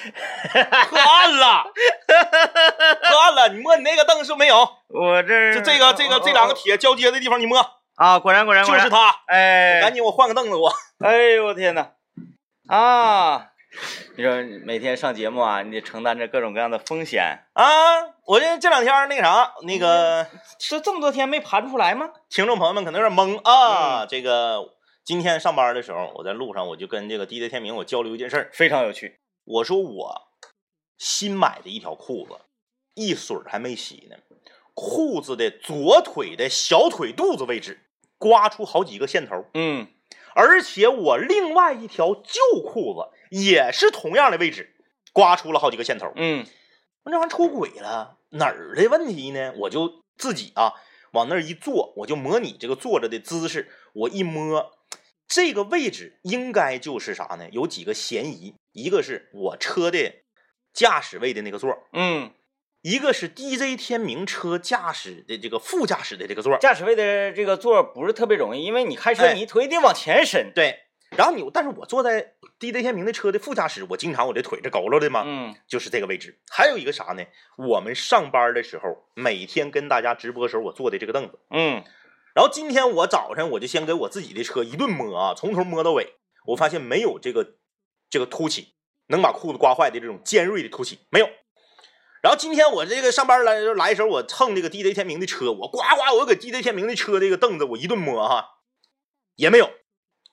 破案了，破案了！你摸你那个凳是不是没有？我这就这个这个这两个铁交接的地方，你摸，啊，果然果然果然，就是它。哎，赶紧我换个凳子，我。哎呦我天呐，啊！你说每天上节目啊，你得承担着各种各样的风险。啊，我这这两天那个啥，那个这这么多天没盘出来吗？听众朋友们可能有点懵啊。这个今天上班的时候，我在路上我就跟这个 DJ 天明我交流一件事儿，非常有趣。我说我新买的一条裤子，一水儿还没洗呢，裤子的左腿的小腿肚子位置刮出好几个线头，嗯，而且我另外一条旧裤子也是同样的位置刮出了好几个线头。嗯，我这玩意儿出轨了，哪儿的问题呢？我就自己啊往那儿一坐，我就模拟这个坐着的姿势，我一摸，这个位置应该就是啥呢？有几个嫌疑，一个是我车的驾驶位的那个座儿，嗯，一个是 DJ 天明车驾驶的这个副驾驶的这个座儿，驾驶位的这个座儿不是特别容易，因为你开车哎你腿得往前伸。对。然后你，但是我坐在 DJ 天明的车的副驾驶，我经常我这腿这佝偻的嘛，嗯就是这个位置。还有一个啥呢？我们上班的时候，每天跟大家直播时候我坐的这个凳子。嗯然后今天我早晨我就先给我自己的车一顿摸啊，从头摸到尾，我发现没有这个这个凸起能把裤子刮坏的这种尖锐的凸起没有。然后今天我这个上班来来的时候，我蹭这个 DJ 天明的车，我呱呱我给 DJ 天明的车这个凳子我一顿摸哈，也没有。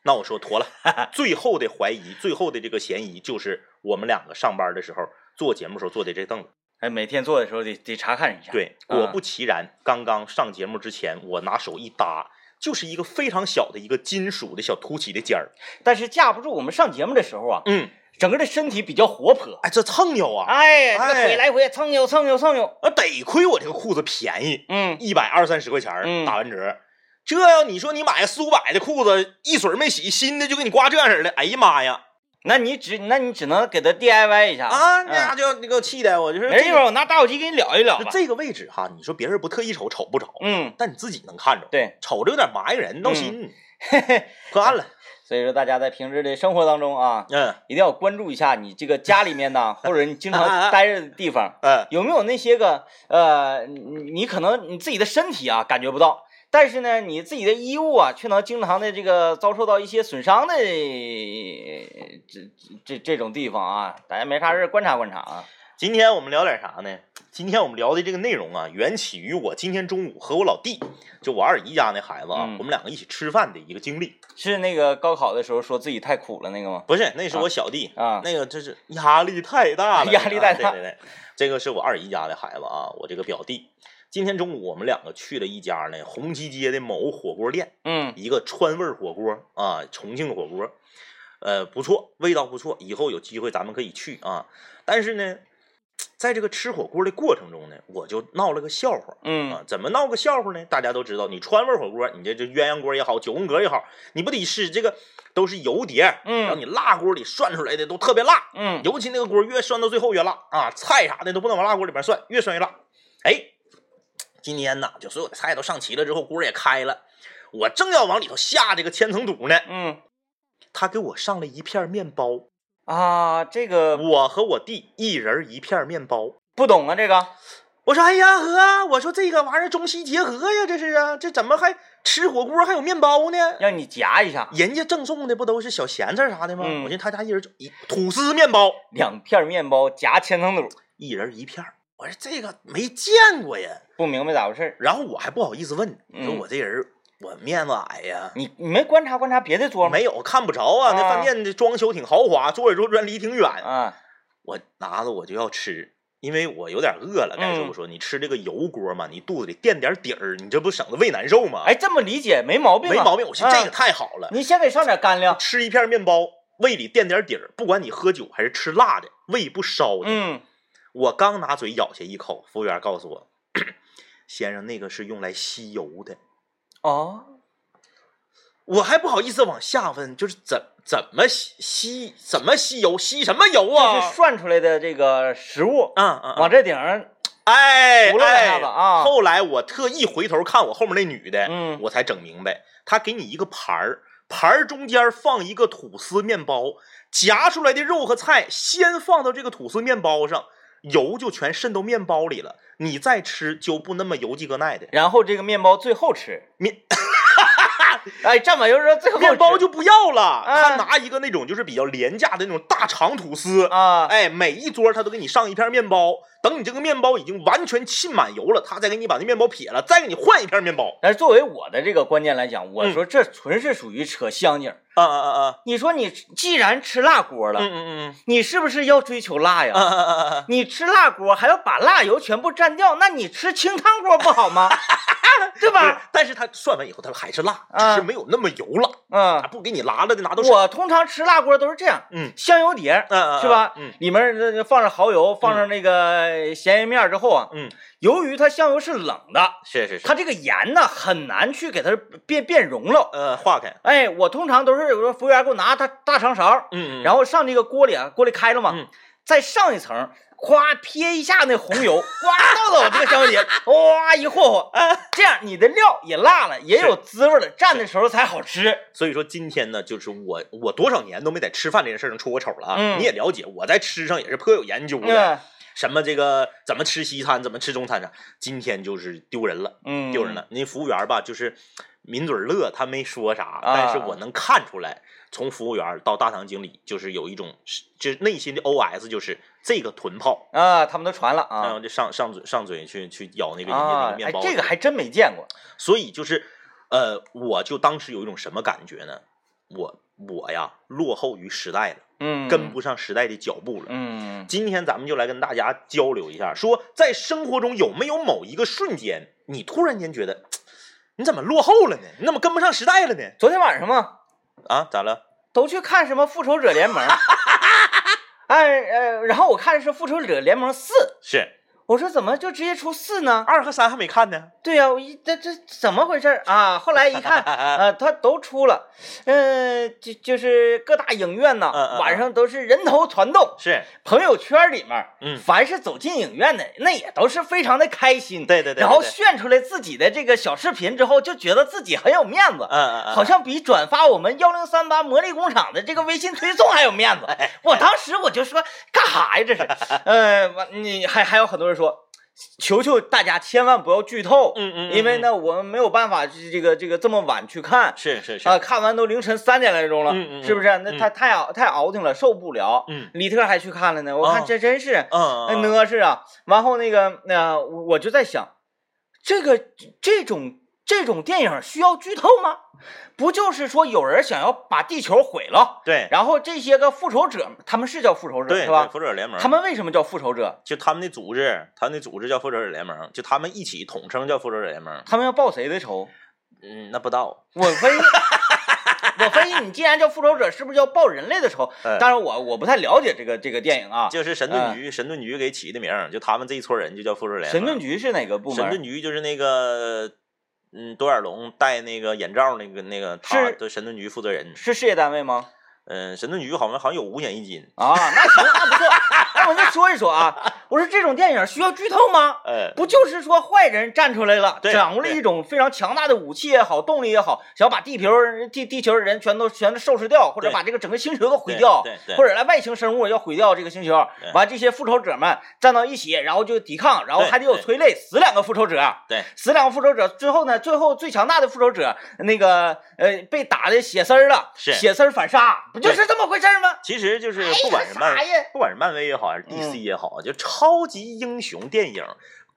那我说妥了，最后的怀疑，最后的这个嫌疑就是我们两个上班的时候做节目时候坐的这凳子。哎，每天做的时候得得查看一下。，对，啊果不其然，刚刚上节目之前，我拿手一搭，就是一个非常小的一个金属的小凸起的尖儿。但是架不住我们上节目的时候啊，嗯，整个的身体比较活泼。哎，这蹭悠啊！哎，这腿来回蹭悠蹭悠蹭悠。啊，得亏我这个裤子便宜，嗯，一百二三十块钱打完折。这要你说你买四五百的裤子，一水儿没洗，新的就给你刮这样式的，哎呀妈呀！那你只那你只能给他 DIY 一下啊，那就那个气的，我就是没一会儿我拿打火机给你燎一燎吧。这个位置哈，你说别人不特意瞅瞅不着，嗯，但你自己能看着，对，瞅着有点麻烦人，闹心，嘿嘿。破案了。所以说大家在平时的生活当中啊，嗯一定要关注一下你这个家里面呢，或者你经常待着的地方，嗯，有没有那些个呃，你你可能你自己的身体啊感觉不到，但是呢，你自己的衣物啊却能经常的这个遭受到一些损伤的这这这种地方啊，大家没啥事儿观察观察啊。今天我们聊点啥呢？今天我们聊的这个内容啊，缘起于我今天中午和我老弟，就我二姨家那孩子啊，嗯我们两个一起吃饭的一个经历。是那个高考的时候说自己太苦了那个吗？不是，那是我小弟，啊那个就是压力太大了，压力太大啊对对对，这个是我二姨家的孩子啊，我这个表弟。今天中午我们两个去了一家呢红旗街的某火锅店，嗯一个川味火锅啊，重庆火锅，呃，不错，味道不错，以后有机会咱们可以去啊。但是呢，在这个吃火锅的过程中呢，我就闹了个笑话啊嗯。怎么闹个笑话呢？大家都知道，你川味火锅，你这这鸳鸯锅也好，九宫格也好，你不得是这个都是油碟，然后嗯你辣锅里涮出来的都特别辣，嗯尤其那个锅越涮到最后越辣啊，菜啥的都不能往辣锅里边涮，越涮越辣。哎，今天呢，就所有的菜都上齐了之后，锅也开了，我正要往里头下这个千层肚呢，嗯他给我上了一片面包，啊，这个我和我弟一人一片面包。不懂啊，这个我说哎呀呵，我说这个玩意儿中西结合呀，这是啊，这怎么还吃火锅还有面包呢？让你夹一下，人家赠送的不都是小咸菜啥的吗？嗯我寻思他家一人一吐司面包，两片面包夹千层肚，一人一片儿。我说这个没见过呀。不明白咋回事儿然后我还不好意思问，你说嗯我这人我面子矮呀，你你没观察观察别的桌吗？没有看不着啊。那啊饭店的装修挺豪华，坐着坐着离挺远。啊，我拿着我就要吃，因为我有点饿了。该说嗯不说，你吃这个油锅嘛，你肚子里垫点底儿，你这不省得胃难受吗？哎，这么理解没毛病、啊，没毛病。我说这个啊太好了，你先给上点干粮。吃一片面包，胃里垫点底儿，不管你喝酒还是吃辣的，胃不烧的。嗯，我刚拿嘴咬下一口，服务员告诉我，先生那个是用来吸油的。哦，我还不好意思往下问，就是怎怎么吸吸怎么吸油，吸什么油这啊？是涮出来的这个食物，嗯嗯，往这顶上，哎涂了两哎下子啊后来我特意回头看我后面那女的，嗯我才整明白，她给你一个盘儿，盘儿中间放一个吐司面包，夹出来的肉和菜先放到这个吐司面包上，油就全渗到面包里了。你再吃就不那么油叽个耐的。然后这个面包最后吃，面哎，蘸满油之后最后面包就不要了，啊他拿一个那种就是比较廉价的那种大长吐司，啊，哎，每一桌他都给你上一片面包，等你这个面包已经完全浸满油了，他再给你把那面包撇了，再给你换一片面包。但是作为我的这个观念来讲，我嗯说这纯是属于扯香劲儿。啊啊啊啊！你说你既然吃辣锅了，嗯嗯嗯你是不是要追求辣呀？啊啊啊啊！你吃辣锅还要把辣油全部蘸掉，那你吃清汤锅不好吗？对吧？，但是他涮完以后，他还是辣，啊只是没有那么油了，嗯他，不给你拉了的拿到手。我通常吃辣锅都是这样，嗯香油碟嗯嗯，是吧？嗯里面呃放上蚝油，放上那个咸鱼面之后啊，嗯，由于它香油是冷的，是是是，它这个盐呢很难去给它变变融了。呃化开，哎，我通常都是有个服务员给我拿大大长勺，嗯嗯，然后上这个锅里啊，锅里开了嘛，嗯。再上一层，夸撇一下那红油，呱倒到我这个香油碟，哇一和和，这样你的料也辣了，也有滋味了，蘸的时候才好吃。所以说今天呢，就是我我多少年都没在吃饭这件事上出过丑了啊，嗯。你也了解，我在吃上也是颇有研究的，嗯什么这个怎么吃西餐，怎么吃中餐啥，今天就是丢人了。嗯，丢人了。那服务员吧，就是抿嘴乐，他没说啥，啊但是我能看出来，从服务员到大堂经理，就是有一种，就是内心的 OS，就是这个臀炮，啊，他们都传了啊然后就上上嘴上嘴去去咬那个人家那啊个，面包，，哎这个还真没见过。所以就是，呃，我就当时有一种什么感觉呢？我我呀，落后于时代了，嗯，跟不上时代的脚步了。嗯今天咱们就来跟大家交流一下，说在生活中有没有某一个瞬间，你突然间觉得，你怎么落后了呢？你怎么跟不上时代了呢？昨天晚上嘛，啊，咋了？都去看什么《复仇者联盟》，哎呃，然后我看的是《复仇者联盟四》，是我说怎么就直接出四呢？二和三还没看呢。对呀、我一这这怎么回事啊？后来一看，呃，他都出了，嗯、就就是各大影院呐，嗯嗯嗯晚上都是人头攒动，是，朋友圈里面，嗯凡是走进影院的，那也都是非常的开心，对对对对然后炫出来自己的这个小视频之后，就觉得自己很有面子，嗯嗯嗯，好像比转发我们幺零三八魔力工厂的这个微信推送还有面子。哎我当时我就说干啥呀这是？呃，完你还还有很多人说，求求大家千万不要剧透，嗯嗯嗯因为呢我们没有办法这这个这个这么晚去看。是是是，啊，看完都凌晨三点来钟了，嗯嗯嗯是不是？那太太熬太熬挺了，受不了。嗯李特还去看了呢，我看哦这真是，嗯嗯那呢是啊。完后那个那、我我就在想，这个这种这种电影需要剧透吗？不就是说有人想要把地球毁了，对然后这些个复仇者，他们是叫复仇者对，是吧？复仇者联盟，他们为什么叫复仇者？就他们的组织，他们的组织叫复仇者联盟，就他们一起统称叫复仇者联盟。他们要报谁的仇？嗯，那不知道，我分析，我分析，你既然叫复仇者，是不是要报人类的仇？嗯当然我我不太了解这个这个电影啊。就是神盾局，神盾局给起的名，就他们这一撮人就叫复仇者联盟。神盾局是哪个部门？神盾局就是那个，嗯，多眼龙戴那个眼罩那个那个，他是的神盾局负责人。是事业单位吗？嗯，神盾局好像好像有五险一金。啊，那行，那不错。那我再说一说啊，我说这种电影需要剧透吗？呃，不就是说坏人站出来了，掌握了一种非常强大的武器也好，动力也好，想要把地球地地球人全都全都收拾掉，或者把这个整个星球都毁掉，或者来外星生物要毁掉这个星球对，完这些复仇者们站到一起，然后就抵抗，然后还得有催泪，死两个复仇者，对，死两个复仇者最后呢，最后最强大的复仇者那个呃被打的血丝儿了，是血丝儿反杀，不就是这么回事吗？其实就是不管是漫不管是漫威也好，还是嗯。DC 也好，就超级英雄电影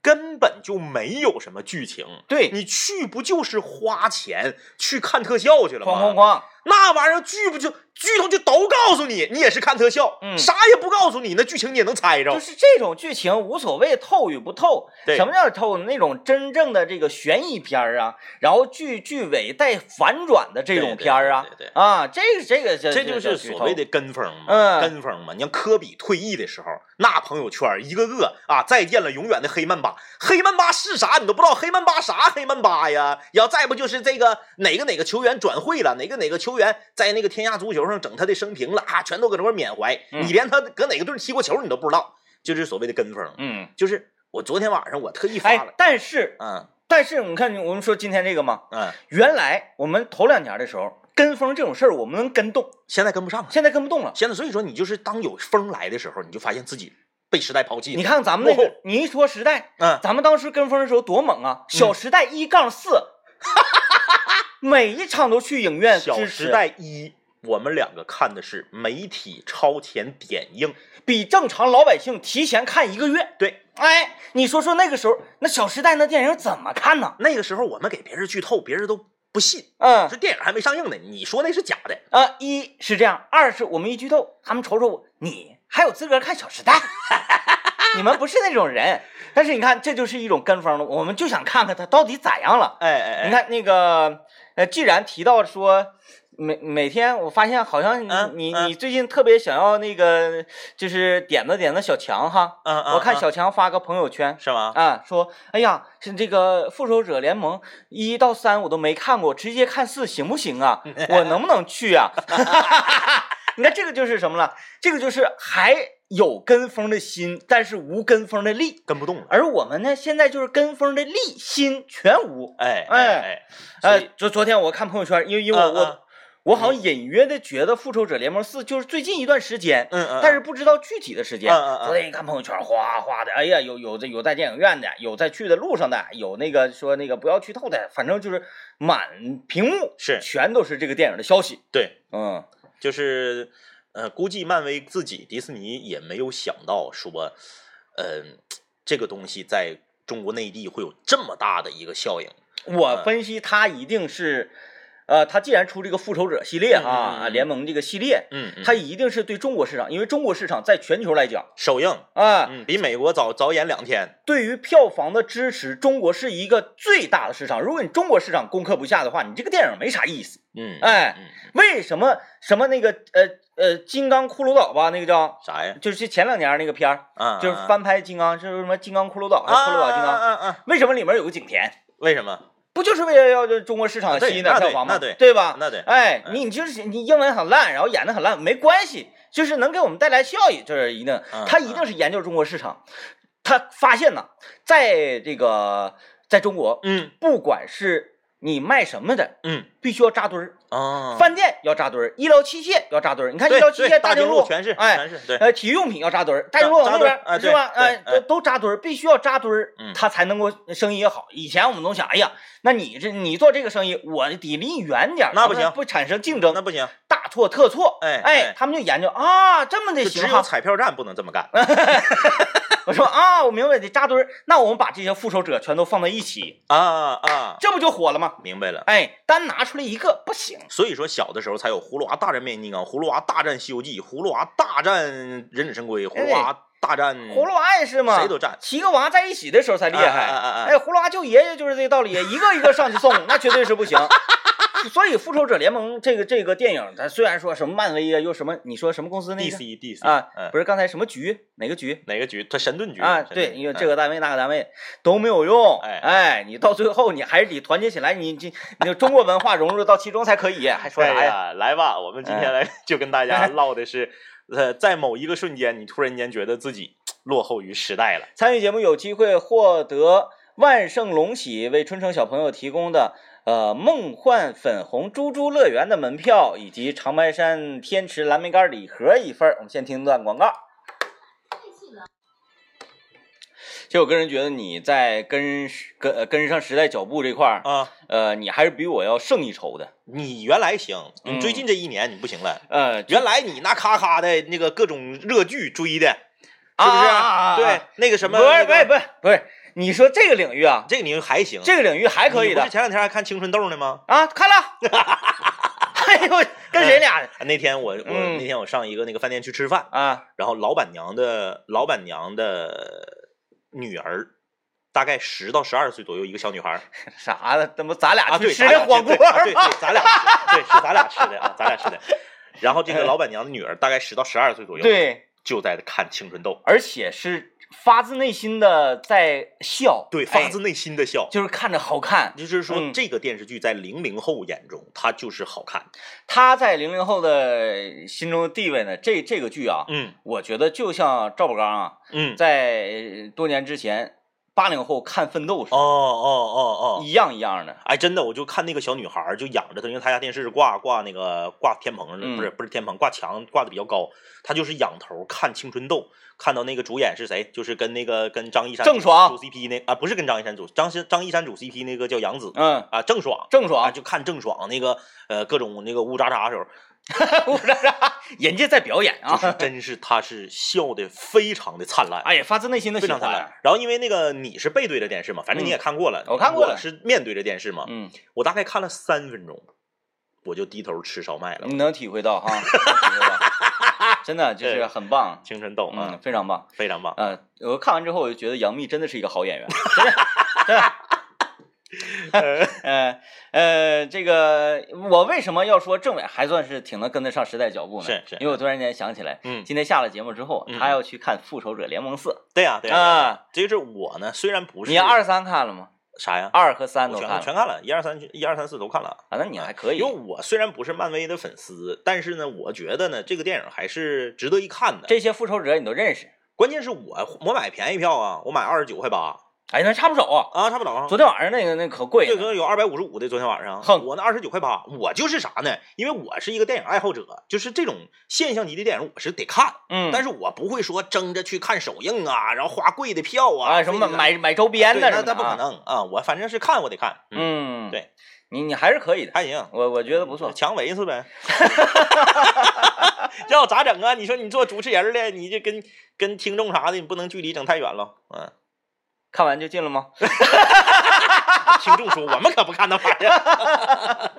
根本就没有什么剧情。对，你去不就是花钱去看特效去了吗？哐哐哐，那玩意儿剧不就剧头就都告诉你，你也是看特效，嗯啥也不告诉你，那剧情你也能猜着。就是这种剧情无所谓透与不透，对什么叫透？那种真正的这个悬疑片儿啊，然后剧剧尾带反转的这种片儿啊对对对对啊，这个这个这这就是所谓的跟风嘛，嗯跟风嘛。你像科比退役的时候，那朋友圈一个个啊，再见了永远的黑曼巴，黑曼巴是啥你都不知道，黑曼巴啥黑曼巴呀？要再不就是这个哪个哪个球员转会了，哪个哪个球员在那个天下足球上整他的生平了啊，全都搁这块缅怀，嗯你连他搁哪个队踢过球你都不知道，就是所谓的跟风。嗯，就是我昨天晚上我特意发哎了，，但是嗯但是你看，我们说今天这个嘛，嗯原来我们头两年的时候跟风这种事儿，我们能跟动，现在跟不上了。现在跟不动了。现在所以说，你就是当有风来的时候，你就发现自己被时代抛弃了。你看咱们那落个，你一说时代，嗯，咱们当时跟风的时候多猛啊！小时代一杠四，每一场都去影院小，时代一，我们两个看的是媒体超前点映。比正常老百姓提前看一个月。对，哎，你说说那个时候，那小时代那电影怎么看呢？那个时候我们给别人剧透，别人都不信，嗯这电影还没上映呢，你说那是假的。啊，一是这样，二是我们一剧透，他们瞅瞅我，你还有资格看《小时代》？你们不是那种人。但是你看，这就是一种跟风的，我们就想看看他到底咋样了。哎哎哎，你看那个，呃，既然提到说每每天，我发现好像你、嗯你嗯你最近特别想要那个，就是点子点子小强哈。嗯嗯，嗯我看小强发个朋友圈是吗？啊，说哎呀，是这个复仇者联盟一到三我都没看过，直接看四行不行啊？我能不能去啊？你看这个就是什么了？这个就是还有跟风的心，但是无跟风的力。跟不动了。而我们呢，现在就是跟风的力心全无。哎哎哎，昨昨天我看朋友圈，因为因为我、我我好像隐约的觉得《复仇者联盟四》就是最近一段时间，嗯嗯，但是不知道具体的时间。嗯嗯嗯昨天一看朋友圈，哗哗的，哎呀，有有这有在电影院的，有在去的路上的，有那个说那个不要剧透的，反正就是满屏幕是全都是这个电影的消息。对，嗯，就是呃，估计漫威自己迪士尼也没有想到说，嗯、这个东西在中国内地会有这么大的一个效应。我分析它一定是，呃，他既然出这个复仇者系列嗯嗯嗯啊，嗯联盟这个系列，嗯，他一定是对中国市场，因为中国市场在全球来讲首映，啊，嗯，比美国早早演两天。对于票房的支持，中国是一个最大的市场。如果你中国市场攻克不下的话，你这个电影没啥意思。嗯，哎，嗯，为什么什么那个呃呃金刚骷髅岛吧，那个叫啥呀？就是前两年那个片儿，啊，就是翻拍金刚，就是什么金刚骷髅岛还啊是骷髅岛金啊刚？啊啊！为什么里面有个景甜？为什么？不就是为了要这中国市场吸引点票房吗？对吧？那对哎，嗯你你就是你英文很烂，然后演的很烂，没关系，就是能给我们带来效益，就是一定。嗯他一定是研究中国市场，他发现呢，在这个在中国，嗯不管是你卖什么的，嗯必须要扎堆儿，啊，饭店要扎堆儿，医疗器械要扎堆儿。你看医疗器械大械京路全是，哎，全是对。呃，体育用品要扎堆儿，大经路往那边是吧？对哎，哎都都扎堆儿，必须要扎堆儿嗯，他才能够生意也好。以前我们都想，哎呀，那你这你做这个生意，我得离你远点儿，那不行不产生竞争那，不行，大错特错。哎哎，他们就研究啊，这么的行哈。只有彩票站不能这么干。我说啊，我明白，得扎堆儿。那我们把这些复仇者全都放在一起，啊啊，这不就火了吗？明白了。哎，单拿出来一个不行。所以说小的时候才有葫芦娃大战变形金刚、葫芦娃大战西游记、葫芦娃大战忍者神龟、葫芦娃大战葫芦娃也是嘛，谁都占。七个娃在一起的时候才厉害。哎，葫芦娃救爷爷就是这个道理，一个一个上去送，那绝对是不行。所以《复仇者联盟》这个这个电影，它虽然说什么漫威啊，又什么，你说什么公司那个 DC DC 啊，嗯，不是刚才什么局哪个局哪个局？它神盾局啊？对，因为这嗯个单位那个单位都没有用。哎哎，你到最后你还是得团结起来，你这你中国文化融入到其中才可以，还说啥呀？来吧，我们今天来就跟大家 唠的是，呃，在某一个瞬间，你突然间觉得自己落后于时代了。参与节目有机会获得万盛龙喜为春城小朋友提供的呃梦幻粉红猪猪乐园的门票，以及长白山天池蓝莓干礼盒一份。我们先听段广告。其实我个人觉得你在跟跟呃跟上时代脚步这块儿，啊，呃，你还是比我要胜一筹的。你原来行，你嗯最近这一年你不行了。呃，原来你那咔咔的那个各种热剧追的，是啊不是？对，那个什么，不是那个不是不是不是，你说这个领域啊，这个领域还行，这个领域还可以的你不是前两天还看《青春痘》呢吗？啊，看了。哎呦，跟谁俩那天我我嗯那天我上一个那个饭店去吃饭，啊？然后老板娘的老板娘的女儿，大概十到十二岁左右，一个小女孩儿 啥的？怎么咱俩去吃的火锅对啊对对，咱俩 吃对是咱俩吃的啊，咱俩吃的。然后这个老板娘的女儿大概十到十二岁左右，，对，就在看《青春痘》，而且是发自内心的在笑，对，哎发自内心的笑。就是看着好看。就是说，嗯这个电视剧在零零后眼中，它就是好看。他在零零后的心中的地位呢，这这个剧啊，嗯我觉得就像赵宝刚啊，嗯，在多年之前。八零后看奋斗似哦的，哦哦哦，一样一样的。哎，真的，我就看那个小女孩就仰着她，因为她家电视是挂挂那个挂天棚上的，嗯不是不是天棚，挂墙挂的比较高，她就是仰头看青春痘，看到那个主演是谁，就是跟那个跟张一山组郑爽组 CP 那啊，不是跟张一山组，张是张一山组 CP 那个叫杨紫嗯，啊，郑爽。啊，郑爽，就看郑爽那个呃各种那个乌渣渣的时候，人家在表演啊，就 是真是他是笑的非常的灿烂，哎呀，发自内心的喜非常灿烂。。然后因为那个你是背对着电视嘛，反正你也看过了，我看过了是面对着电视嘛，嗯，我大概看了三分钟，我就低头吃烧麦了。你能体会到哈，真的 就是很棒，青春痘嗯，啊，非常棒。非常棒。嗯，我看完之后我就觉得杨幂真的是一个好演员，真的，真的。呃呃，这个我为什么要说政委还算是挺能跟得上时代脚步呢？是是因为我突然间想起来，嗯今天下了节目之后，嗯他要去看《复仇者联盟四对呀、对呀、啊。这就是我呢，虽然不是你二三看了吗？啥呀，二和三都看了全看了，一二三一二三四都看了。啊？那你还可以因为。我虽然不是漫威的粉丝，但是呢，我觉得呢，这个电影还是值得一看的。这些复仇者你都认识？关键是我我买便宜票啊，我买二十九块八哎，那差不少啊。啊，差不少啊。昨天晚上那个那可贵这了。个有二百五十五的，昨天晚上，哼我那二十九块八，我就是啥呢？因为我是一个电影爱好者，就是这种现象级的电影我是得看，嗯，但是我不会说争着去看首映啊，然后花贵的票啊，啊，什么买买周边的那那不可啊。能啊！我反正是看我得看，嗯，对，你你还是可以的，还行，我我觉得不错。强维是呗。这我咋整啊？你说你做主持人的，你这跟跟听众啥的，你不能距离整太远了。嗯，看完就进了吗？听众说我们可不看那玩意儿。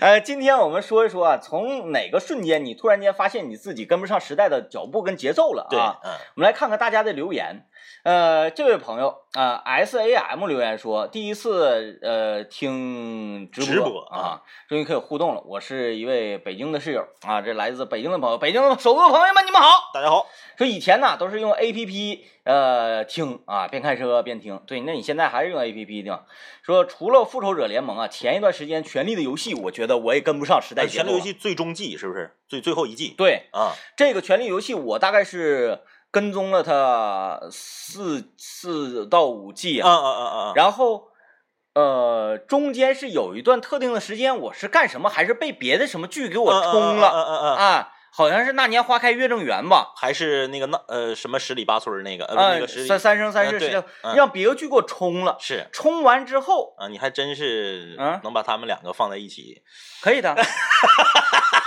呃，今天我们说一说啊，从哪个瞬间你突然间发现你自己跟不上时代的脚步跟节奏了对，啊？嗯，我们来看看大家的留言。呃，这位朋友啊、s A M 留言说，第一次呃听直播直播啊，终于可以互动了。我是一位北京的室友啊，这来自北京的朋友，北京的首都的朋友们，你们好。大家好，说以前呢都是用 A P P 呃听啊，边开车边听。对，那你现在还是用 A P P 听？说除了复仇者联盟啊，前一段时间权力的游戏，我觉得我也跟不上时代哎，节奏。权力游戏最终季是不是最最后一季？对，啊，这个权力游戏我大概是跟踪了他四四到五季啊啊啊啊！然后。呃，中间是有一段特定的时间，我是干什么，还是被别的什么剧给我冲了、啊？好像是那年花开月正圆吧，还是那个那呃什么十里八村那个呃啊，那个十三三生三世让别的剧给我冲了。是冲完之后，啊，你还真是嗯能把他们两个放在一起。可以的，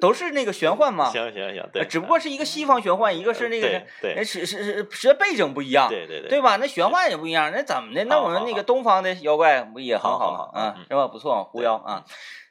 都是那个玄幻嘛，行行行，对，呃只不过是一个西方玄幻，一个是那个对是是是是背景不一样，对对对对吧？那玄幻也不一样，那怎么的？那我们那个东方的妖怪不也很好？啊嗯，是吧？不错，狐妖啊，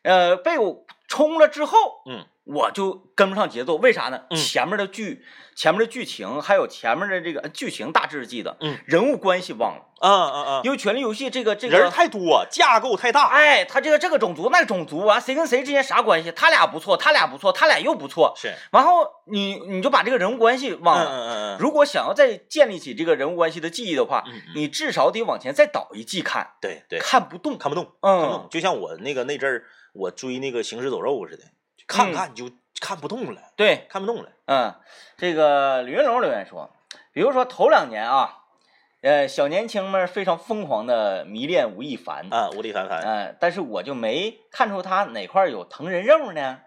呃，被我冲了之后，嗯，我就跟不上节奏，为啥呢？嗯前面的剧，前面的剧情，还有前面的这个呃剧情大致记得，嗯，人物关系忘了，啊啊啊，因为《权力游戏》这个这个。太多，架构太大。哎，他这个这个种族那个种族啊，谁跟谁之间啥关系？他俩不错，他俩不错，他俩又不错。是，然后你你就把这个人物关系忘了。嗯嗯嗯如果想要再建立起这个人物关系的记忆的话，你至少得往前再倒一季看，对对，看不动。看不动，看不动嗯，，就像我那个那阵儿我追那个《行尸走肉》似的，看嗯看你就看不动了，对，看不动了。嗯，这个李云龙留言说，比如说头两年啊，呃，小年轻们非常疯狂的迷恋吴亦凡，啊，吴亦凡凡，嗯、但是我就没看出他哪块有疼人肉呢。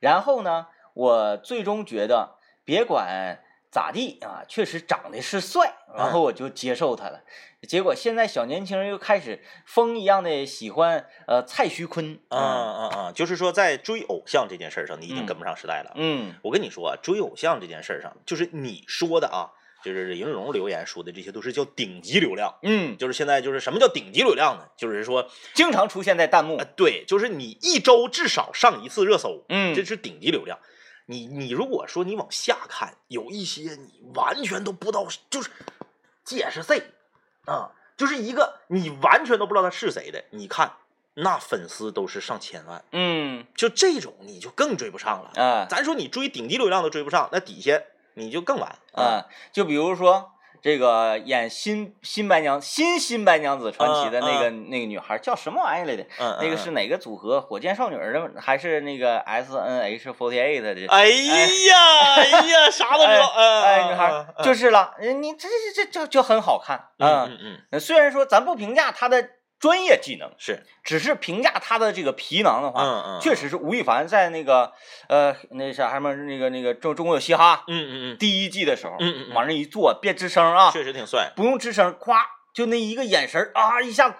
然后呢，我最终觉得，别管咋地啊，确实长得是帅，然后我就接受他了。结果现在小年轻人又开始疯一样的喜欢呃蔡徐坤，啊啊啊！就是说，在追偶像这件事儿上，你已经嗯跟不上时代了。嗯我跟你说啊，追偶像这件事儿上，就是你说的啊，就是林荣留言说的这些都是叫顶级流量。嗯，就是现在就是什么叫顶级流量呢？就是说，经常出现在弹幕呃，，对，就是你一周至少上一次热搜，嗯这是顶级流量。你你如果说你往下看，有一些你完全都不知道，就是这是谁啊？就是一个你完全都不知道他是谁的，你看那粉丝都是上千万，嗯就这种你就更追不上了。啊咱说你追顶级流量都追不上，那底下你就更完啊，就比如说这个演新新白娘新新白娘子传奇的那个、那个女孩叫什么玩意来的？嗯，那个是哪个组合？火箭少女的还是那个 S N H forty eight 的？哎呀，哎呀，啥都知道，哎，女孩就是了，你这这这就就很好看，嗯嗯嗯。虽然说咱不评价她的。专业技能是，只是评价他的这个皮囊的话，嗯嗯，确实是吴亦凡在那个呃那啥什么那个那个中中国有嘻哈，嗯嗯嗯，第一季的时候，嗯嗯，往那一坐，别吱声啊，确实挺帅，不用吱声，咵就那一个眼神啊，一下子。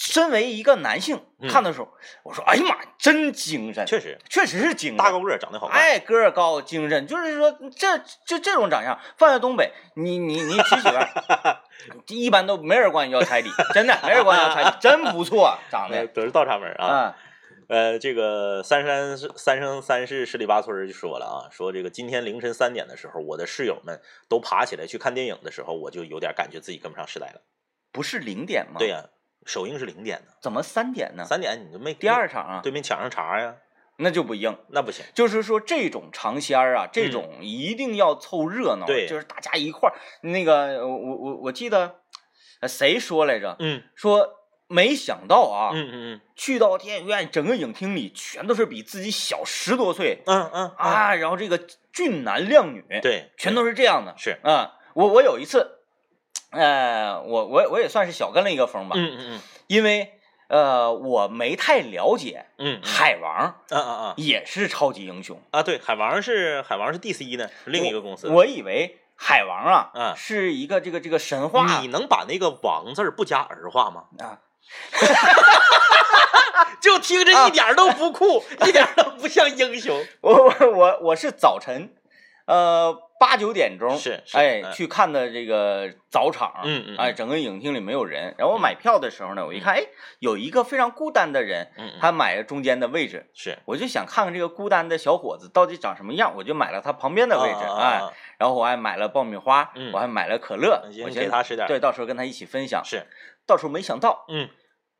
身为一个男性看的时候，我说：“哎呀妈，真精神！确实，确实是精神，大高个长得好看，哎，个儿高，精神。就是说，这就这种长相放在东北，你你你娶媳妇儿，一般都没人管你要彩礼，真的没人管你要彩礼，真不错，长得都是倒插门啊。呃，这个三山三生三世十里八村就说了啊，说这个今天凌晨三点的时候，我的室友们都爬起来去看电影的时候，我就有点感觉自己跟不上时代了。不是零点吗？对呀。首映是零点的，怎么三点呢？三点你就没第二场啊？对面抢上茬呀？那就不硬，那不行。就是说这种尝鲜儿啊，这种一定要凑热闹，对，就是大家一块儿。那个我我我记得谁说来着？嗯，说没想到啊，嗯嗯嗯，去到电影院，整个影厅里全都是比自己小十多岁，嗯嗯啊，然后这个俊男靓女，对，全都是这样的。是，啊，我我有一次。呃，我我我也算是小跟了一个风吧，嗯嗯嗯，因为呃我没太了解，嗯，海王，啊啊啊，也是超级英雄。啊，对，海王是海王是 DC 的，另一个公司，我以为海王啊，嗯，是一个这个这个神话，你能把那个王字不加儿化吗？啊，就听着一点都不酷，一点都不像英雄，我我我我是早晨。呃，八九点钟是，哎，去看的这个早场，嗯嗯，哎，整个影厅里没有人。然后我买票的时候呢，我一看，哎，有一个非常孤单的人，嗯，他买了中间的位置，是，我就想看看这个孤单的小伙子到底长什么样，我就买了他旁边的位置，哎，然后我还买了爆米花，我还买了可乐，我给他吃点，对，到时候跟他一起分享。是，到时候没想到，嗯，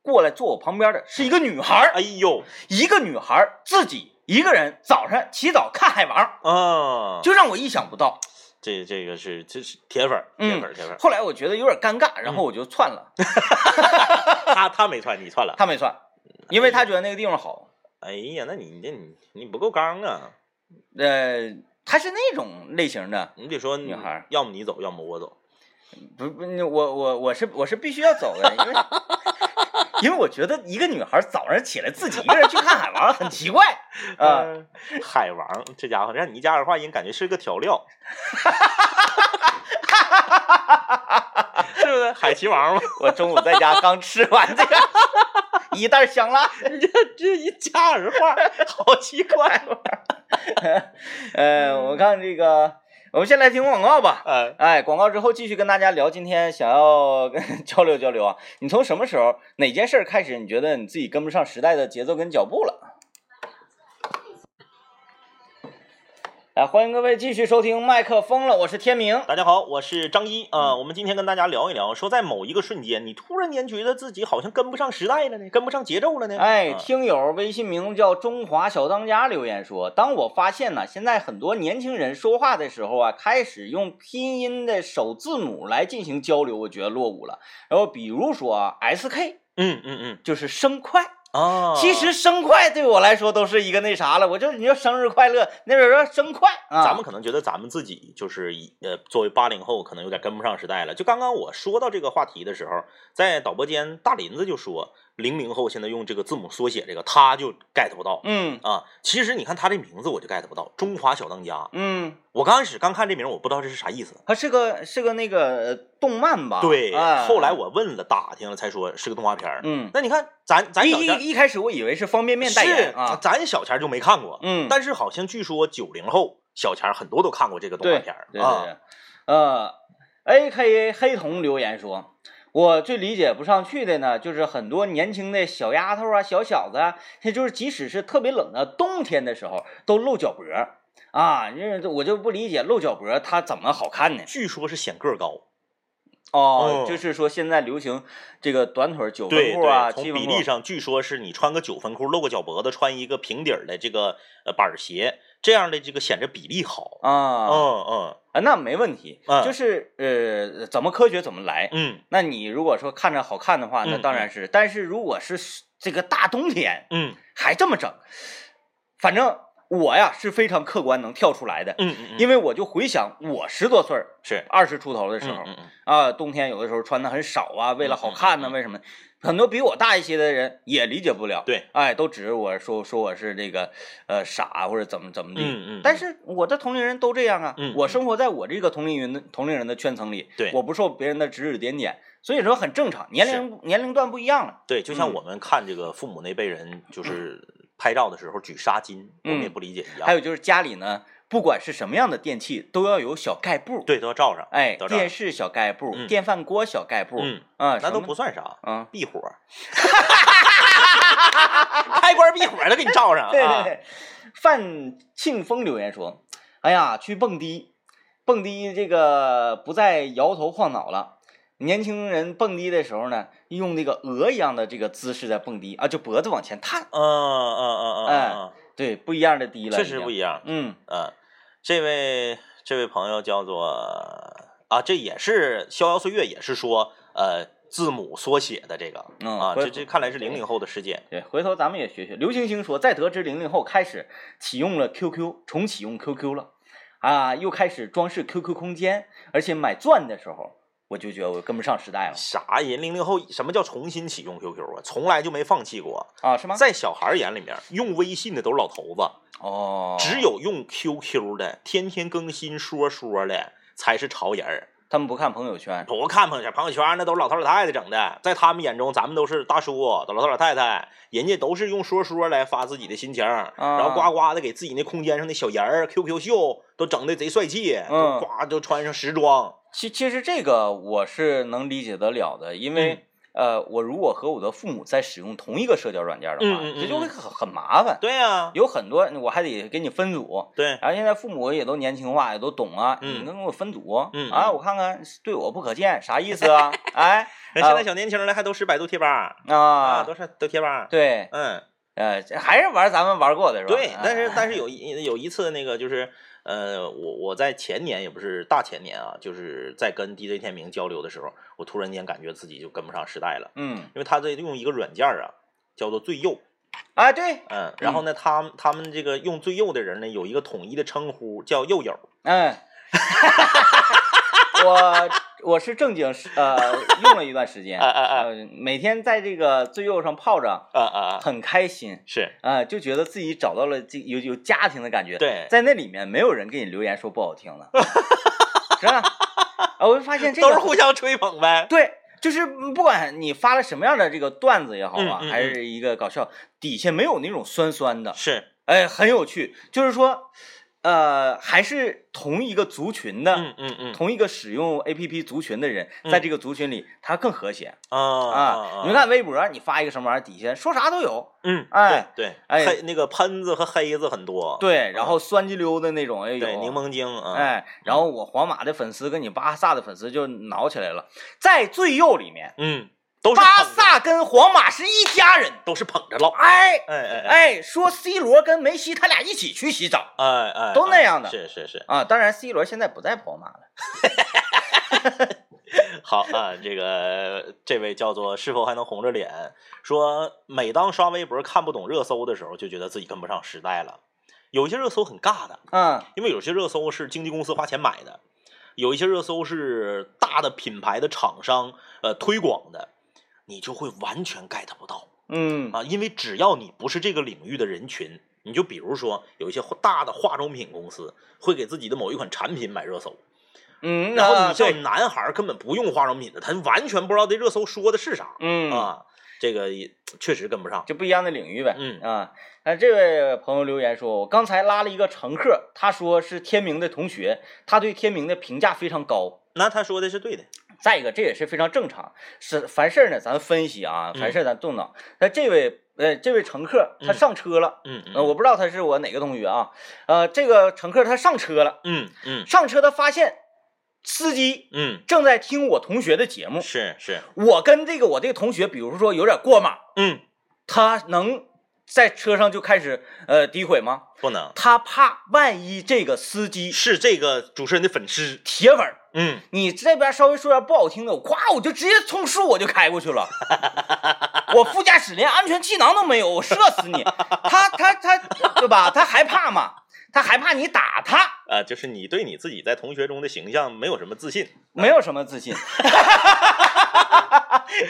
过来坐我旁边的是一个女孩，哎呦，一个女孩自己。一个人早上起早看海王啊，就让我意想不到。这这个是这是铁粉，铁粉，铁粉。后来我觉得有点尴尬，然后我就窜了。他他没窜，你窜了。他没窜，因为他觉得那个地方好。哎呀，那你这你你不够刚啊。呃，他是那种类型的。你得说女孩，要么你走，要么我走。不不，我我我是我是必须要走的，因为。因为我觉得一个女孩早上起来自己一个人去看海王很奇怪 啊。海王这家伙让你一加儿化音，感觉是个调料，是不是海奇王吗？我中午在家刚吃完这个一袋香辣，这这一加儿化，好奇怪。呃，我看这个。我们先来听广告吧。哎哎，广告之后继续跟大家聊。今天想要跟 交流交流啊，你从什么时候哪件事开始，你觉得你自己跟不上时代的节奏跟脚步了？来，欢迎各位继续收听麦克风了，我是天明。大家好，我是张一啊。我们今天跟大家聊一聊，说在某一个瞬间，你突然间觉得自己好像跟不上时代了呢，跟不上节奏了呢。哎，听友微信名叫中华小当家留言说，当我发现呢，现在很多年轻人说话的时候啊，开始用拼音的首字母来进行交流，我觉得落伍了。然后比如说啊，SK，嗯嗯嗯，就是生快。啊，其实生快对我来说都是一个那啥了，我就你说生日快乐，那边说生快啊。咱们可能觉得咱们自己就是一呃，作为八零后，可能有点跟不上时代了。就刚刚我说到这个话题的时候，在导播间，大林子就说，零零后现在用这个字母缩写，这个他就 get 不到。嗯啊，其实你看他这名字，我就 get 不到，中华小当家。嗯，我刚开始刚看这名，我不知道这是啥意思。它是个是个那个动漫吧？对，哎、后来我问了打听了，才说是个动画片儿。嗯，那你看咱咱一一一开始我以为是方便面代言啊，咱小前就没看过。嗯，但是好像据说九零后小前很多都看过这个动画片儿。对对对，呃，A K A 黑瞳留言说，我最理解不上去的呢，就是很多年轻的小丫头啊、小小子啊，他就是即使是特别冷的冬天的时候，都露脚脖啊，因为我就不理解露脚脖它怎么好看呢？据说是显个高。哦，就是说现在流行这个短腿九分裤啊，从比例上，据说是你穿个九分裤露个脚脖子，穿一个平底儿的这个呃板鞋，这样的这个显着比例好。啊，嗯嗯。啊，那没问题，嗯。就是呃，怎么科学怎么来。嗯。那你如果说看着好看的话，那嗯当然是，但是如果是这个大冬天嗯。还这么整，反正我呀是非常客观能跳出来的，嗯嗯嗯，因为我就回想我十多岁儿、是。二十出头的时候啊，冬天有的时候穿的很少啊，为了好看呢，为什么？很多比我大一些的人也理解不了，对，哎，都指着我说说我是这个呃傻或者怎么怎么的，嗯嗯，但是我的同龄人都这样啊，嗯我生活在我这个同龄人的同龄人的圈层里，对我不受别人的指指点点，所以说很正常，年龄年龄段不一样了。对，就像嗯。我们看这个父母那辈人，就是 拍照的时候举纱巾，我们也嗯不理解一样。还有就是家里呢，不管是什么样的电器，都要有小盖布，，对，都要罩上。哎，电视小盖布，嗯电饭锅小盖布，嗯啊，那都不算啥，嗯，避火，开关避火的给你罩上。啊对对对，范庆峰留言说：“哎呀，去蹦迪，蹦迪这个不再摇头晃脑了。年轻人蹦迪的时候呢，用那个鹅一样的这个姿势在蹦迪啊，就脖子往前探，嗯嗯嗯嗯哎嗯对，不一样的迪嗯，了，确实不一一样。嗯嗯，这位这位朋友叫做啊，这也是逍遥岁月，也是说呃字母缩写的这个啊，嗯啊这这看来是零零后的事件。对，回头咱们也学学。刘星星说，在得知零零后开始启用了 QQ，重启用 QQ 了，啊，又开始装饰 QQ 空间，而且买钻的时候，我就觉得我跟不上时代了啥人零零后？什么叫重新启用 QQ 啊？从来就没放弃过。啊，是吗？在小孩儿眼里面，用微信的都是老头子，哦，只有用 QQ 的，天天更新说说的才是潮人儿。他们不看朋友圈，不看朋友圈，朋友圈那都是老头老太太整的，在他们眼中，咱们都是大叔、老头老太太，人家都是用说说来发自己的心情，啊然后呱呱的给自己那空间上的小人儿、QQ 秀都整的贼帅气，嗯都呱都穿上时装，其其实这个我是能理解得了的，因为、嗯呃，我如果和我的父母在使用同一个社交软件的话，嗯嗯嗯这就会很很麻烦。对呀、有很多我还得给你分组，对，然后现在父母也都年轻化，也都懂啊，嗯你能给我分组？嗯啊，嗯我看看对我不可见啥意思啊？哎人现在小年轻的还都使百度贴吧啊，啊，都是都贴吧，对，嗯，呃，还是玩咱们玩过的是吧？对，但是哎但是有一有一次那个就是。呃，我我在前年也不是大前年啊，就是在跟 DJ 天明交流的时候，我突然间感觉自己就跟不上时代了。嗯，因为他这用一个软件儿啊，叫做最右，啊对，嗯，然后呢，他他们这个用最右的人呢，有一个统一的称呼叫右友，嗯，我我是正经是呃用了一段时间，啊啊啊呃，每天在这个最右上泡着，啊啊啊，很开心是啊、就觉得自己找到了这有有家庭的感觉。对在那里面没有人给你留言说不好听的，是吧？啊，我就发现这个都是互相吹捧呗，对，就是嗯不管你发了什么样的这个段子也好啊，嗯嗯嗯还是一个搞笑，底下没有那种酸酸的，是，哎，很有趣。就是说，呃，还是同一个族群的，嗯嗯嗯，同一个使用 APP 族群的人，嗯。在这个族群里，他更和谐啊啊。你，看微博，你发一个什么玩意儿，底下说啥都有，嗯，哎对对，哎黑那个喷子和黑子很多，对，然后酸鸡溜的那种也有，对，柠檬精啊，哎，然后我皇马的粉丝跟你巴萨的粉丝就挠起来了，在最右里面，嗯，都是巴，萨跟皇马是一家人。都是捧着唠，哎哎哎哎哎，说 C 罗跟梅西他俩一起去洗澡哎哎，都那样的是是是，啊！当然，C 罗现在不在皇马了。好啊，这个这位叫做是否还能红着脸说，每当刷微博看不懂热搜的时候，就觉得自己跟不上时代了。有一些热搜很尬的，嗯因为有些热搜是经纪公司花钱买的，有一些热搜是大的品牌的厂商呃推广的，你就会完全 get 不到嗯。啊，因为只要你不是这个领域的人群，你就比如说有一些大的化妆品公司会给自己的某一款产品买热搜，嗯，然后你叫啊对男孩儿根本不用化妆品的，他完全不知道这热搜说的是啥、嗯啊，这个也确实跟不上。就不一样的领域呗。嗯啊，那这位朋友留言说，我刚才拉了一个乘客，他说是天明的同学，他对天明的评价非常高。那他说的是对的，再一个，这也是非常正常，是凡事呢，咱分析啊，凡事咱动脑。那这位呃，这位乘客他嗯上车了，嗯呃，我不知道他是我哪个同学啊，呃，这个乘客他上车了，嗯嗯上车他发现司机嗯，正在听我同学的节目，是是，我跟这个我这个同学，比如说有点过码，嗯他能在车上就开始呃诋毁吗？不能他怕万一这个司机是这个主持人的粉丝。铁粉，嗯，你这边稍微说点不好听的，我咵我就直接冲树我就开过去了，我副驾驶连安全气囊都没有，我射死你！他他他，对吧？他害怕嘛？他害怕你打他，啊，就是你对你自己在同学中的形象没有什么自信。没有什么自信，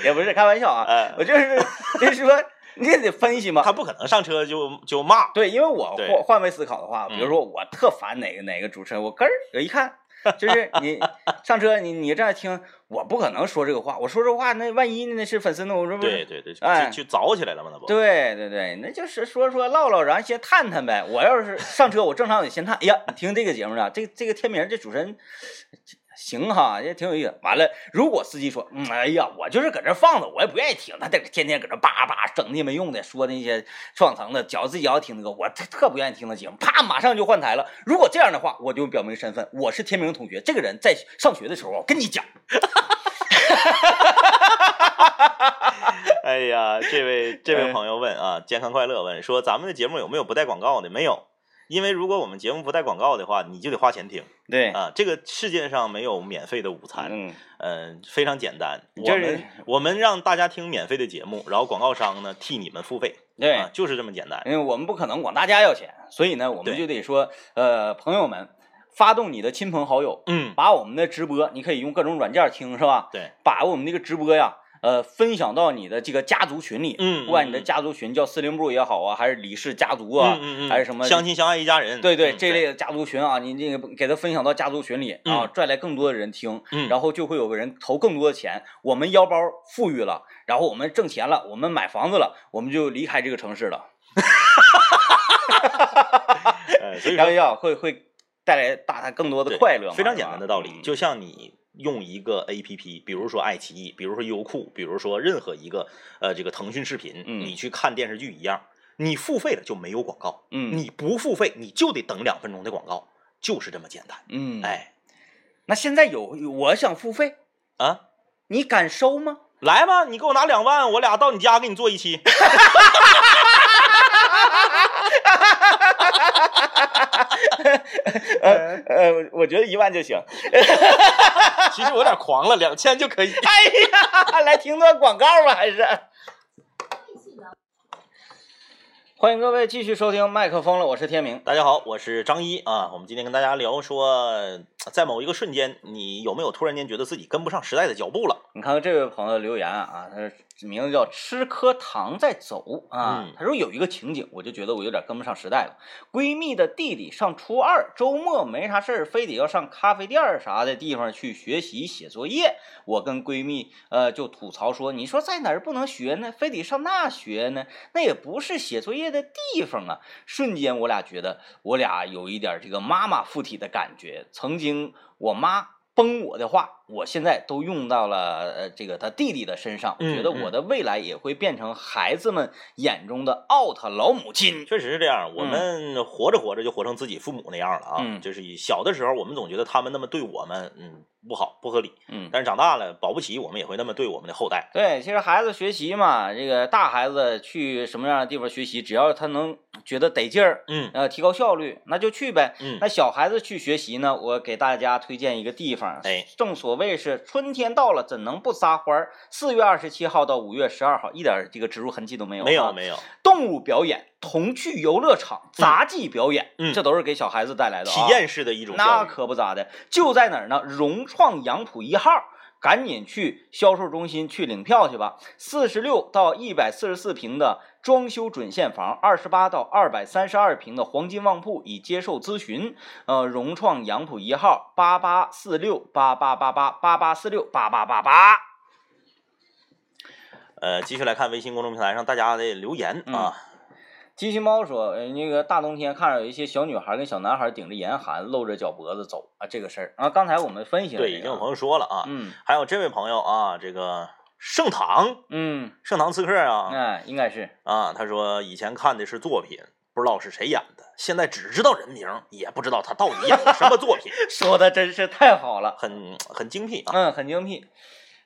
也不是开玩笑啊，哎我就是就是说你也得分析嘛。他不可能上车就就骂。对，因为我换换位思考的话，比如嗯说我特烦哪个哪个主持人，我根儿我一看，就是你上车你你这样听，我不可能说这个话，我说这话那万一那是粉丝呢，我说不是。对对对，哎就就凿起来了嘛，那不。对对对，那就是说说唠唠，然后先探探呗。我要是上车，我正常得先探。哎呀，你听这个节目呢，这这个天明这主持人行哈，也挺有意思。完了，如果司机说，嗯，哎呀，我就是搁这放着，我也不愿意听，他这天天搁这叭叭整那没用的，说那些撞层的，觉得自己要听的歌，我特特不愿意听的节目，啪，马上就换台了。如果这样的话，我就表明身份，我是天明同学。这个人在上学的时候，我跟你讲，哎呀，这位这位朋友问啊，健康快乐问说，咱们的节目有没有不带广告的？没有，因为如果我们节目不带广告的话，你就得花钱听对，啊。这个世界上没有免费的午餐，嗯，呃、非常简单。我们我们让大家听免费的节目，然后广告商呢替你们付费，对。啊，就是这么简单。因为我们不可能管大家要钱，所以呢，我们就得说，呃，朋友们，发动你的亲朋好友，嗯，把我们的直播，你可以用各种软件听，是吧？对，把我们那个直播呀，呃，分享到你的这个家族群里，嗯不管你的家族群叫司令部也好啊，还是李氏家族啊，嗯嗯嗯，还是什么相亲相爱一家人？对对，嗯这类的家族群啊，你这个给他分享到家族群里啊，拽来更多的人听，嗯。然后就会有个人投更多的钱，我们腰包富裕了，然后我们挣钱了，我们买房子了，我们就离开这个城市了。哎，所以开玩说笑会会带来大家更多的对快乐嘛，非常简单的道理，嗯。就像你用一个 A P P，比如说爱奇艺，比如说优酷，比如说任何一个呃这个腾讯视频，嗯你去看电视剧一样，你付费了就没有广告，嗯你不付费你就得等两分钟的广告，就是这么简单。嗯，，哎那现在有我想付费，啊，你敢收吗？来吧，你给我拿两万，我俩到你家给你做一期。呃呃，我觉得一万就行。其实我有点狂了，两千就可以。哎呀，来听段广告吧，还是。欢迎各位继续收听麦克风了，我是天明。大家好，我是张一啊。我们今天跟大家聊说，在某一个瞬间，你有没有突然间觉得自己跟不上时代的脚步了？你看看这位朋友留言啊，他名字叫吃颗糖再走啊。嗯他说有一个情景，我就觉得我有点跟不上时代了。闺蜜的弟弟上初二，周末没啥事儿，非得要上咖啡店儿啥的地方去学习写作业。我跟闺蜜呃就吐槽说，你说在哪儿不能学呢？非得上那学呢？那也不是写作业的地方啊！瞬间我俩觉得我俩有一点这个妈妈附体的感觉。曾经我妈崩我的话，我现在都用到了呃这个他弟弟的身上。我觉得嗯我的未来也会变成孩子们眼中的 out 老母亲。确实是这样，我们活着活着就活成自己父母那样了啊。嗯就是以小的时候，我们总觉得他们那么对我们，嗯，不好不合理。嗯，但是长大了，保不齐我们也会那么对我们的后代。对，其实孩子学习嘛，这个大孩子去什么样的地方学习，只要他能觉得得劲儿，嗯呃，提高效率，那就去呗。嗯那小孩子去学习呢，我给大家推荐一个地方，哎，正所谓是春天到了，怎能不撒欢儿？四月二十七号到五月十二号，一点儿这个植入痕迹都没有、啊，没有没有，动物表演、童趣游乐场、杂技表演，嗯这都是给小孩子带来的、啊、体验式的一种那。可不咋的，就在哪儿呢？融创杨浦一号，赶紧去销售中心去领票去吧。四十六到一百四十四平的装修准现房，二十八到二百三十二平的黄金旺铺已接受咨询。呃，融创杨浦一号八八四六八八八八八八四六八八八八。呃，继续来看微信公众平台上大家的留言嗯啊。机器猫说：“呃，那个大冬天看着有一些小女孩跟小男孩顶着严寒，露着脚脖子走啊，这个事儿啊，刚才我们分析了、对，已经有朋友说了啊。嗯还有这位朋友啊，这个盛唐，嗯，盛唐刺客啊，嗯，应该是啊，他说以前看的是作品，不知道是谁演的，现在只知道人名，也不知道他到底演的什么作品，说的真是太好了。”很很精辟啊。嗯，很精辟。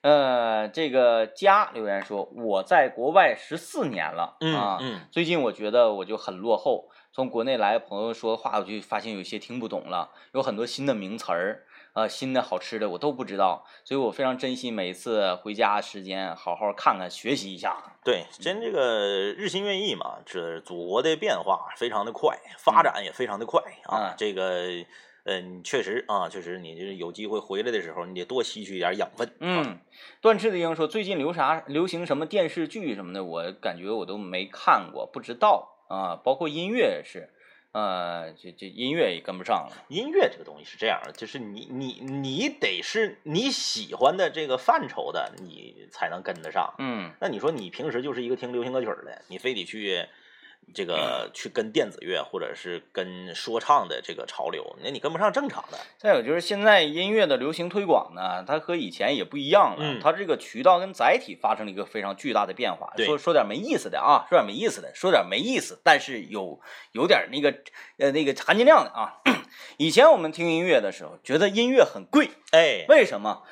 呃，这个家留言说，我在国外十四年了嗯啊，嗯，最近我觉得我就很落后，从国内来的朋友说话，我就发现有些听不懂了，有很多新的名词儿，呃，新的好吃的我都不知道，所以我非常珍惜每一次回家时间，好好看看学习一下。对，真这个日新月异嘛，这祖国的变化非常的快，发展也非常的快啊。嗯这个，嗯，确实啊，确实你就是有机会回来的时候，你得多吸取一点养分。啊，嗯，断翅的鹰说最近流啥流行什么电视剧什么的，我感觉我都没看过，不知道啊，包括音乐也是，呃，这这音乐也跟不上了。音乐这个东西是这样的，就是你你你得是你喜欢的这个范畴的，你才能跟得上。嗯那你说你平时就是一个听流行歌曲的，你非得去这个去跟电子乐或者是跟说唱的这个潮流，那你跟不上正常的。再有就是现在音乐的流行推广呢，它和以前也不一样了，嗯它这个渠道跟载体发生了一个非常巨大的变化。说说点没意思的啊，说点没意思的，说点没意思，但是有有点那个呃那个含金量的啊。以前我们听音乐的时候，觉得音乐很贵，哎，为什么？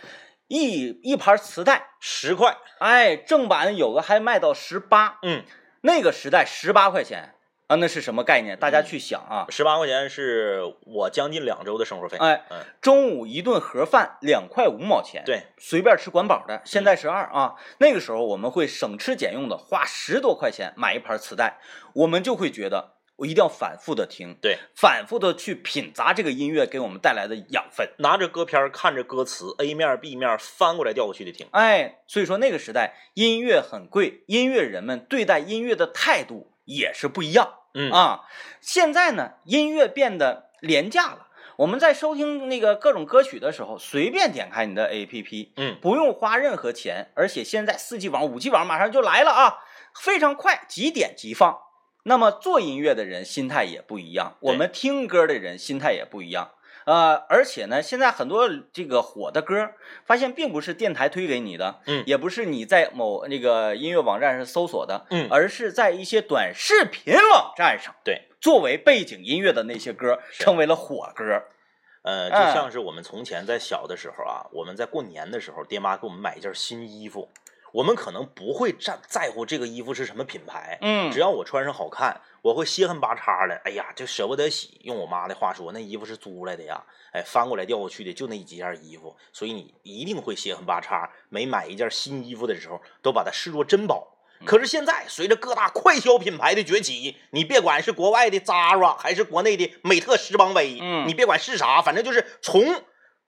一一盘磁带，十块，哎，正版有的还卖到十八，嗯，那个时代十八块钱啊，那是什么概念？大家去想啊。十八块钱是我将近两周的生活费。哎，嗯，中午一顿盒饭两块五毛钱，对，随便吃管饱的。现在是二啊，那个时候我们会省吃俭用的花十多块钱买一盘磁带，我们就会觉得我一定要反复的听，对，反复的去品杂这个音乐给我们带来的养分。拿着歌片儿看着歌词，A 面 B 面翻过来调过去的听。哎，所以说那个时代音乐很贵，音乐人们对待音乐的态度也是不一样。嗯啊，现在呢，音乐变得廉价了。我们在收听那个各种歌曲的时候，随便点开你的 APP，嗯不用花任何钱，而且现在四 G 网、五 G 网马上就来了啊，非常快，即点即放。那么做音乐的人心态也不一样，我们听歌的人心态也不一样。呃，而且呢，现在很多这个火的歌，发现并不是电台推给你的，嗯也不是你在某那个音乐网站上搜索的，嗯而是在一些短视频网站上，对，作为背景音乐的那些歌是成为了火歌。呃，就哎像是我们从前在小的时候啊，我们在过年的时候，爹妈给我们买一件新衣服，我们可能不会在在乎这个衣服是什么品牌，嗯只要我穿上好看，我会稀罕巴叉的。哎呀，就舍不得洗。用我妈的话说，那衣服是租来的呀，哎，翻过来调过去的就那几件衣服，所以你一定会稀罕巴叉。每买一件新衣服的时候，都把它视作珍宝。可是现在，随着各大快消品牌的崛起，你别管是国外的 Zara 还是国内的美特斯邦威，嗯你别管是啥，反正就是从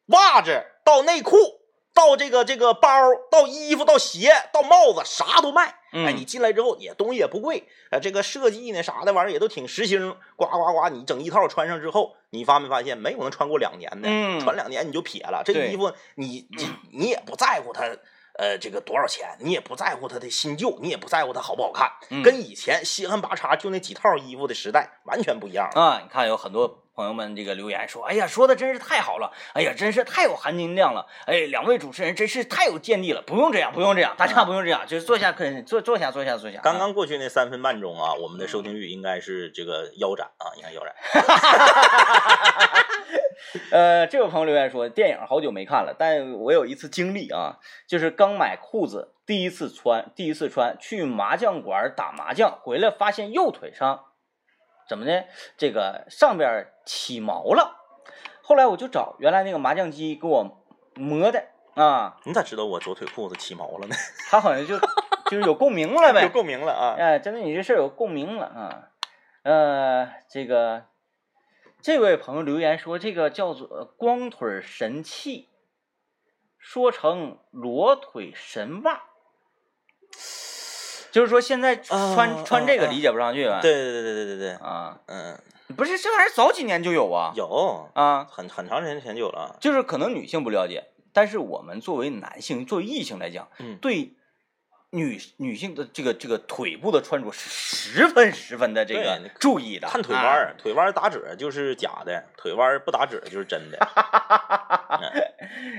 袜子到内裤，到这个这个包，到衣服，到鞋，到帽子，啥都卖。嗯哎，你进来之后也东西也不贵，呃，这个设计呢啥的玩意儿也都挺时兴，呱呱呱，你整一套穿上之后，你发没发现没有能穿过两年的，嗯穿两年你就撇了。这对衣服你你 你也不在乎它，呃，这个多少钱，你也不在乎它的新旧，你也不在乎它好不好看，嗯跟以前稀罕八叉就那几套衣服的时代完全不一样了。啊，你看有很多朋友们这个留言说，哎呀，说的真是太好了，哎呀，真是太有含金量了，哎，两位主持人真是太有见地了，不用这样，不用这样，大家不用这样，就是坐下，可以坐坐下，坐下，坐下。刚刚过去那三分半钟啊，我们的收听率应该是这个腰斩啊，应该腰斩。呃，这位朋友留言说，电影好久没看了，但我有一次经历啊，就是刚买裤子，第一次穿，第一次穿，去麻将馆打麻将，回来发现右腿上怎么呢，这个上边起毛了。后来我就找原来那个麻将机给我磨的啊，你咋知道我左腿裤子起毛了呢？他好像就就是有共鸣了呗 有。共鸣了啊！哎，真的，你这事儿有共鸣了啊。呃，这个这位朋友留言说，这个叫做光腿神器，说成裸腿神袜，就是说现在穿、啊穿这个啊理解不上去呗。对对对对对对对，啊，嗯，不是这玩意儿早几年就有啊。有啊，很很长时间前就有了。就是可能女性不了解，但是我们作为男性、作为异性来讲，嗯对女女性的这个这个腿部的穿着是十分十分的这个注意的。看腿弯腿弯儿打褶就是假的，腿弯儿不打褶就是真的。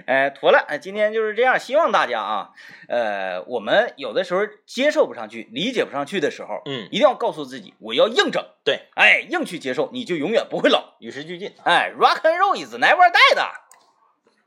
哎，妥了，哎，今天就是这样。希望大家啊，呃，我们有的时候接受不上去、理解不上去的时候，嗯，一定要告诉自己，我要硬整。对，哎，硬去接受，你就永远不会老。与时俱进。哎，rock and roll is never 的。